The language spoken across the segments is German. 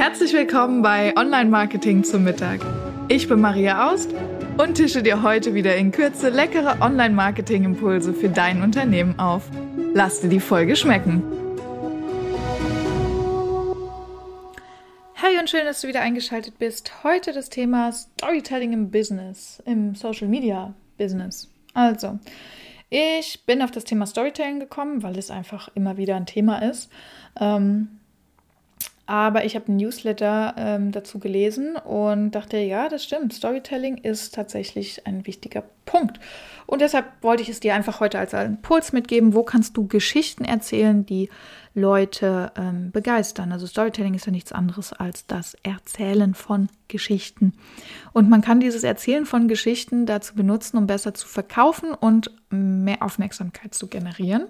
Herzlich willkommen bei Online Marketing zum Mittag. Ich bin Maria Aust und tische dir heute wieder in Kürze leckere Online Marketing Impulse für dein Unternehmen auf. Lass dir die Folge schmecken. Hey und schön, dass du wieder eingeschaltet bist. Heute das Thema Storytelling im Business, im Social Media Business. Also, ich bin auf das Thema Storytelling gekommen, weil es einfach immer wieder ein Thema ist. Ähm, aber ich habe einen Newsletter ähm, dazu gelesen und dachte, ja, das stimmt. Storytelling ist tatsächlich ein wichtiger Punkt. Und deshalb wollte ich es dir einfach heute als Impuls mitgeben. Wo kannst du Geschichten erzählen, die Leute ähm, begeistern? Also Storytelling ist ja nichts anderes als das Erzählen von Geschichten. Und man kann dieses Erzählen von Geschichten dazu benutzen, um besser zu verkaufen und mehr Aufmerksamkeit zu generieren.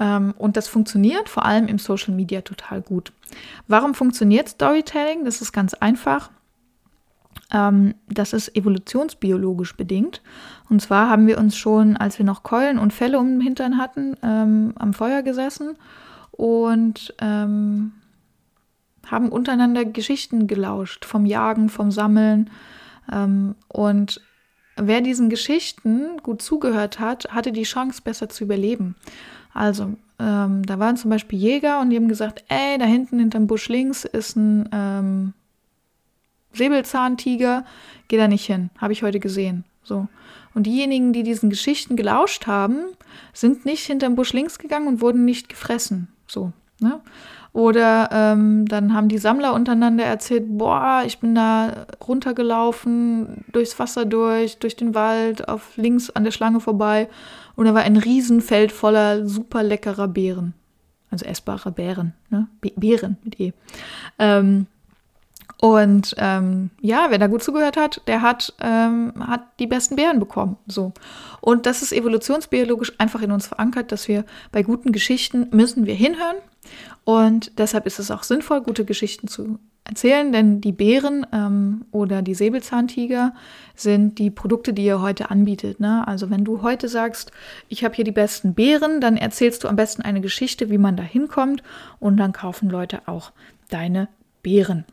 Ähm, und das funktioniert vor allem im Social Media total gut. Warum funktioniert Storytelling? Das ist ganz einfach. Ähm, das ist evolutionsbiologisch bedingt. Und zwar haben wir uns schon, als wir noch Keulen und Felle um den Hintern hatten, ähm, am Feuer gesessen und haben untereinander Geschichten gelauscht, vom Jagen, vom Sammeln. Und wer diesen Geschichten gut zugehört hat, hatte die Chance, besser zu überleben. Also, ähm, da waren zum Beispiel Jäger und die haben gesagt, ey, da hinten hinterm Busch links ist ein ähm, Säbelzahntiger, geh da nicht hin, habe ich heute gesehen. So. Und diejenigen, die diesen Geschichten gelauscht haben, sind nicht hinterm Busch links gegangen und wurden nicht gefressen. So. Ne? Oder ähm, dann haben die Sammler untereinander erzählt, boah, ich bin da runtergelaufen, durchs Wasser durch, durch den Wald, auf links an der Schlange vorbei. Und da war ein Riesenfeld voller super leckerer Beeren. Also essbare Beeren, ne? Be Beeren mit E. Ähm, und ähm, ja, wer da gut zugehört hat, der hat, ähm, hat die besten Beeren bekommen. So. Und das ist evolutionsbiologisch einfach in uns verankert, dass wir bei guten Geschichten müssen wir hinhören und deshalb ist es auch sinnvoll, gute Geschichten zu erzählen, denn die Bären ähm, oder die Säbelzahntiger sind die Produkte, die ihr heute anbietet. Ne? Also wenn du heute sagst, ich habe hier die besten Beeren, dann erzählst du am besten eine Geschichte, wie man da hinkommt und dann kaufen Leute auch deine Beeren.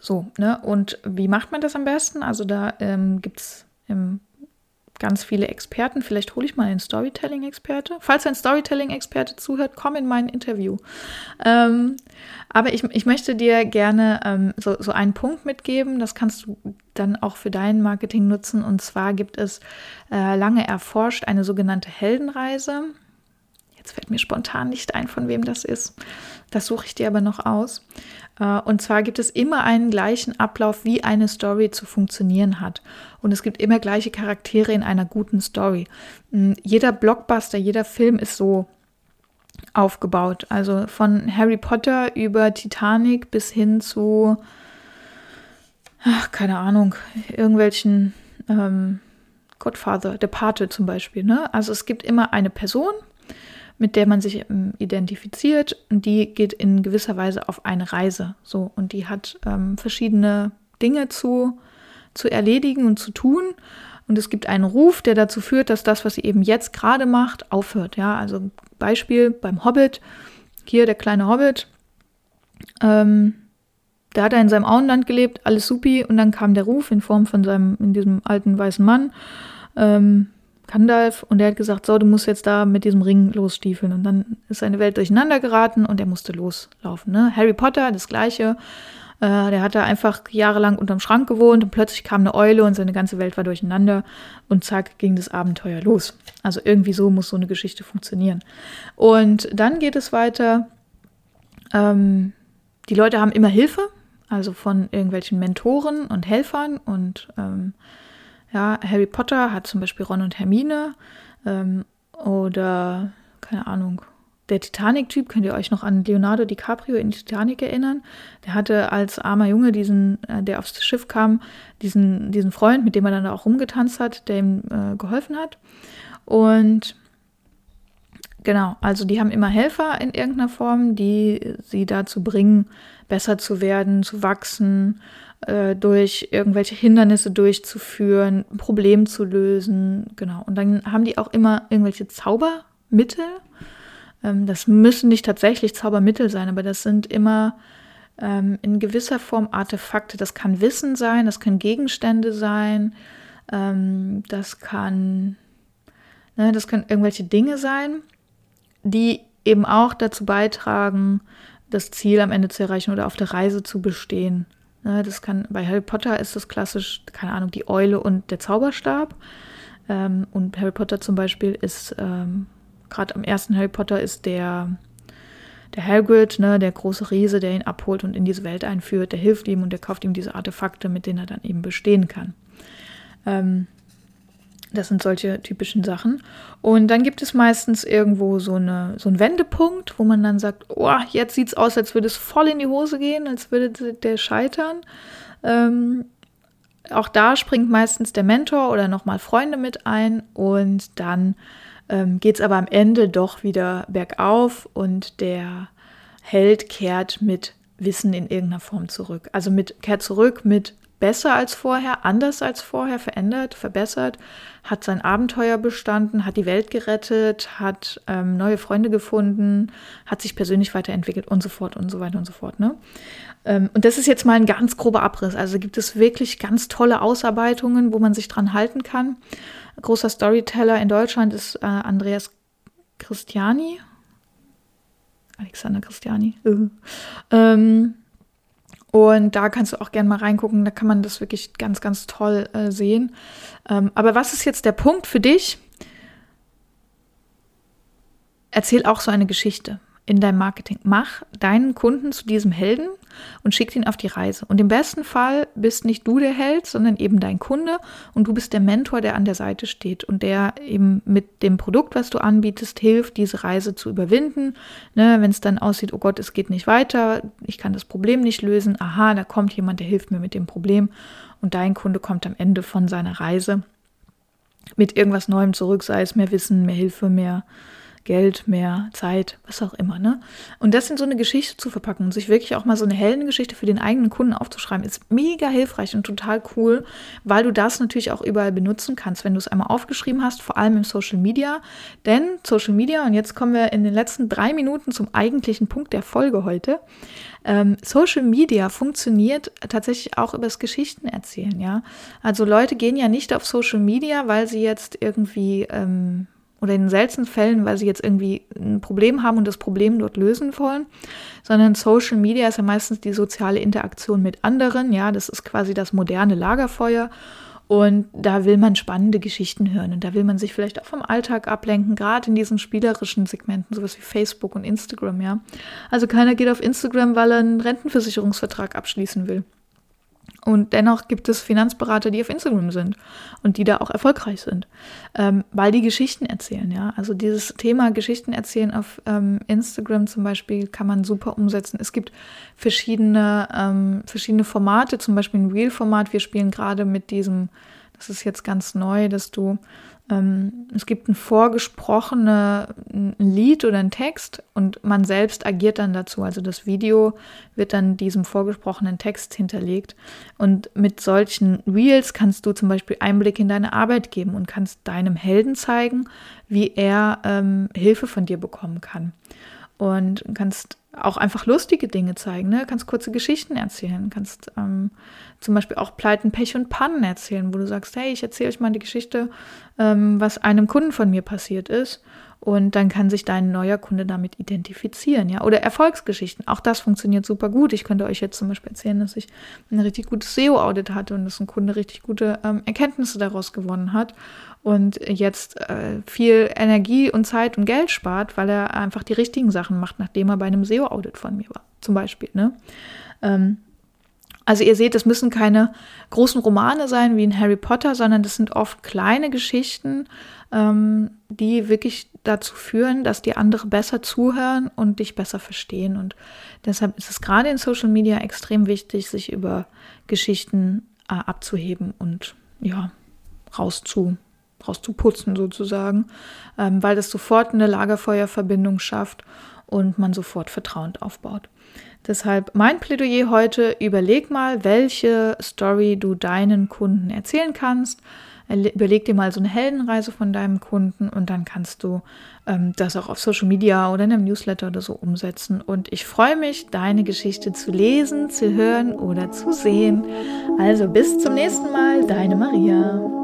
So, ne? Und wie macht man das am besten? Also da ähm, gibt es im ganz viele Experten. Vielleicht hole ich mal einen Storytelling-Experte. Falls ein Storytelling-Experte zuhört, komm in mein Interview. Ähm, aber ich, ich möchte dir gerne ähm, so, so einen Punkt mitgeben. Das kannst du dann auch für dein Marketing nutzen. Und zwar gibt es äh, lange erforscht eine sogenannte Heldenreise. Jetzt fällt mir spontan nicht ein, von wem das ist. Das suche ich dir aber noch aus. Äh, und zwar gibt es immer einen gleichen Ablauf, wie eine Story zu funktionieren hat. Und es gibt immer gleiche Charaktere in einer guten Story. Hm, jeder Blockbuster, jeder Film ist so aufgebaut. Also von Harry Potter über Titanic bis hin zu, ach, keine Ahnung, irgendwelchen ähm, Godfather, der Pate zum Beispiel. Ne? Also es gibt immer eine Person, mit der man sich ähm, identifiziert und die geht in gewisser Weise auf eine Reise. So und die hat ähm, verschiedene Dinge zu, zu erledigen und zu tun. Und es gibt einen Ruf, der dazu führt, dass das, was sie eben jetzt gerade macht, aufhört. Ja, also Beispiel beim Hobbit. Hier der kleine Hobbit. Ähm, da hat er in seinem Auenland gelebt, alles supi, und dann kam der Ruf in Form von seinem, in diesem alten weißen Mann. Ähm, Gandalf und der hat gesagt, so, du musst jetzt da mit diesem Ring losstiefeln. Und dann ist seine Welt durcheinander geraten und er musste loslaufen. Ne? Harry Potter, das gleiche. Äh, der hat da einfach jahrelang unterm Schrank gewohnt und plötzlich kam eine Eule und seine ganze Welt war durcheinander und zack ging das Abenteuer los. Also irgendwie so muss so eine Geschichte funktionieren. Und dann geht es weiter. Ähm, die Leute haben immer Hilfe, also von irgendwelchen Mentoren und Helfern und ähm, ja, Harry Potter hat zum Beispiel Ron und Hermine ähm, oder keine Ahnung. Der Titanic-Typ, könnt ihr euch noch an Leonardo DiCaprio in Titanic erinnern? Der hatte als armer Junge diesen, äh, der aufs Schiff kam, diesen, diesen Freund, mit dem er dann auch rumgetanzt hat, der ihm äh, geholfen hat. Und genau, also die haben immer Helfer in irgendeiner Form, die sie dazu bringen, besser zu werden, zu wachsen, äh, durch irgendwelche Hindernisse durchzuführen, ein Problem zu lösen. Genau. Und dann haben die auch immer irgendwelche Zaubermittel. Ähm, das müssen nicht tatsächlich Zaubermittel sein, aber das sind immer ähm, in gewisser Form Artefakte. Das kann Wissen sein, das können Gegenstände sein, ähm, das kann, ne, das können irgendwelche Dinge sein, die eben auch dazu beitragen, das Ziel am Ende zu erreichen oder auf der Reise zu bestehen. Ne, das kann bei Harry Potter ist das klassisch, keine Ahnung, die Eule und der Zauberstab. Ähm, und Harry Potter zum Beispiel ist ähm, gerade am ersten Harry Potter ist der der Hagrid, ne, der große Riese, der ihn abholt und in diese Welt einführt, der hilft ihm und der kauft ihm diese Artefakte, mit denen er dann eben bestehen kann. Ähm, das sind solche typischen Sachen. Und dann gibt es meistens irgendwo so, eine, so einen Wendepunkt, wo man dann sagt, oh, jetzt sieht es aus, als würde es voll in die Hose gehen, als würde der scheitern. Ähm, auch da springt meistens der Mentor oder nochmal Freunde mit ein und dann ähm, geht es aber am Ende doch wieder bergauf und der Held kehrt mit Wissen in irgendeiner Form zurück. Also mit, kehrt zurück mit besser als vorher, anders als vorher, verändert, verbessert, hat sein Abenteuer bestanden, hat die Welt gerettet, hat ähm, neue Freunde gefunden, hat sich persönlich weiterentwickelt und so fort und so weiter und so fort. Ne? Ähm, und das ist jetzt mal ein ganz grober Abriss. Also gibt es wirklich ganz tolle Ausarbeitungen, wo man sich dran halten kann großer Storyteller in Deutschland ist äh, Andreas Christiani. Alexander Christiani. ähm, und da kannst du auch gerne mal reingucken. Da kann man das wirklich ganz, ganz toll äh, sehen. Ähm, aber was ist jetzt der Punkt für dich? Erzähl auch so eine Geschichte in deinem Marketing. Mach deinen Kunden zu diesem Helden und schick ihn auf die Reise. Und im besten Fall bist nicht du der Held, sondern eben dein Kunde und du bist der Mentor, der an der Seite steht und der eben mit dem Produkt, was du anbietest, hilft, diese Reise zu überwinden. Ne, Wenn es dann aussieht, oh Gott, es geht nicht weiter, ich kann das Problem nicht lösen, aha, da kommt jemand, der hilft mir mit dem Problem und dein Kunde kommt am Ende von seiner Reise mit irgendwas Neuem zurück, sei es mehr Wissen, mehr Hilfe, mehr Geld, mehr Zeit, was auch immer. Ne? Und das in so eine Geschichte zu verpacken und sich wirklich auch mal so eine Heldengeschichte für den eigenen Kunden aufzuschreiben, ist mega hilfreich und total cool, weil du das natürlich auch überall benutzen kannst, wenn du es einmal aufgeschrieben hast, vor allem im Social Media. Denn Social Media, und jetzt kommen wir in den letzten drei Minuten zum eigentlichen Punkt der Folge heute. Ähm, Social Media funktioniert tatsächlich auch übers Geschichten erzählen, ja. Also Leute gehen ja nicht auf Social Media, weil sie jetzt irgendwie ähm, oder in den seltensten Fällen, weil sie jetzt irgendwie ein Problem haben und das Problem dort lösen wollen, sondern Social Media ist ja meistens die soziale Interaktion mit anderen. Ja, das ist quasi das moderne Lagerfeuer. Und da will man spannende Geschichten hören und da will man sich vielleicht auch vom Alltag ablenken, gerade in diesen spielerischen Segmenten, sowas wie Facebook und Instagram, ja. Also keiner geht auf Instagram, weil er einen Rentenversicherungsvertrag abschließen will. Und dennoch gibt es Finanzberater, die auf Instagram sind und die da auch erfolgreich sind, ähm, weil die Geschichten erzählen. Ja, also dieses Thema Geschichten erzählen auf ähm, Instagram zum Beispiel kann man super umsetzen. Es gibt verschiedene ähm, verschiedene Formate, zum Beispiel ein Real-Format. Wir spielen gerade mit diesem, das ist jetzt ganz neu, dass du es gibt ein vorgesprochene ein Lied oder ein Text und man selbst agiert dann dazu. Also das Video wird dann diesem vorgesprochenen Text hinterlegt. Und mit solchen Reels kannst du zum Beispiel Einblick in deine Arbeit geben und kannst deinem Helden zeigen, wie er ähm, Hilfe von dir bekommen kann. Und kannst auch einfach lustige Dinge zeigen, ne? Kannst kurze Geschichten erzählen, kannst ähm, zum Beispiel auch Pleiten, Pech und Pannen erzählen, wo du sagst, hey, ich erzähle euch mal die Geschichte, ähm, was einem Kunden von mir passiert ist. Und dann kann sich dein neuer Kunde damit identifizieren, ja. Oder Erfolgsgeschichten. Auch das funktioniert super gut. Ich könnte euch jetzt zum Beispiel erzählen, dass ich ein richtig gutes SEO-Audit hatte und dass ein Kunde richtig gute ähm, Erkenntnisse daraus gewonnen hat und jetzt äh, viel Energie und Zeit und Geld spart, weil er einfach die richtigen Sachen macht, nachdem er bei einem SEO-Audit von mir war, zum Beispiel. Ne? Ähm, also ihr seht, es müssen keine großen Romane sein wie in Harry Potter, sondern das sind oft kleine Geschichten, ähm, die wirklich dazu führen, dass die andere besser zuhören und dich besser verstehen. Und deshalb ist es gerade in Social Media extrem wichtig, sich über Geschichten äh, abzuheben und ja, rauszu rauszuputzen sozusagen, ähm, weil das sofort eine Lagerfeuerverbindung schafft und man sofort Vertrauen aufbaut. Deshalb mein Plädoyer heute, überleg mal, welche Story du deinen Kunden erzählen kannst. Überleg dir mal so eine Heldenreise von deinem Kunden und dann kannst du ähm, das auch auf Social Media oder in einem Newsletter oder so umsetzen. Und ich freue mich, deine Geschichte zu lesen, zu hören oder zu sehen. Also bis zum nächsten Mal, deine Maria.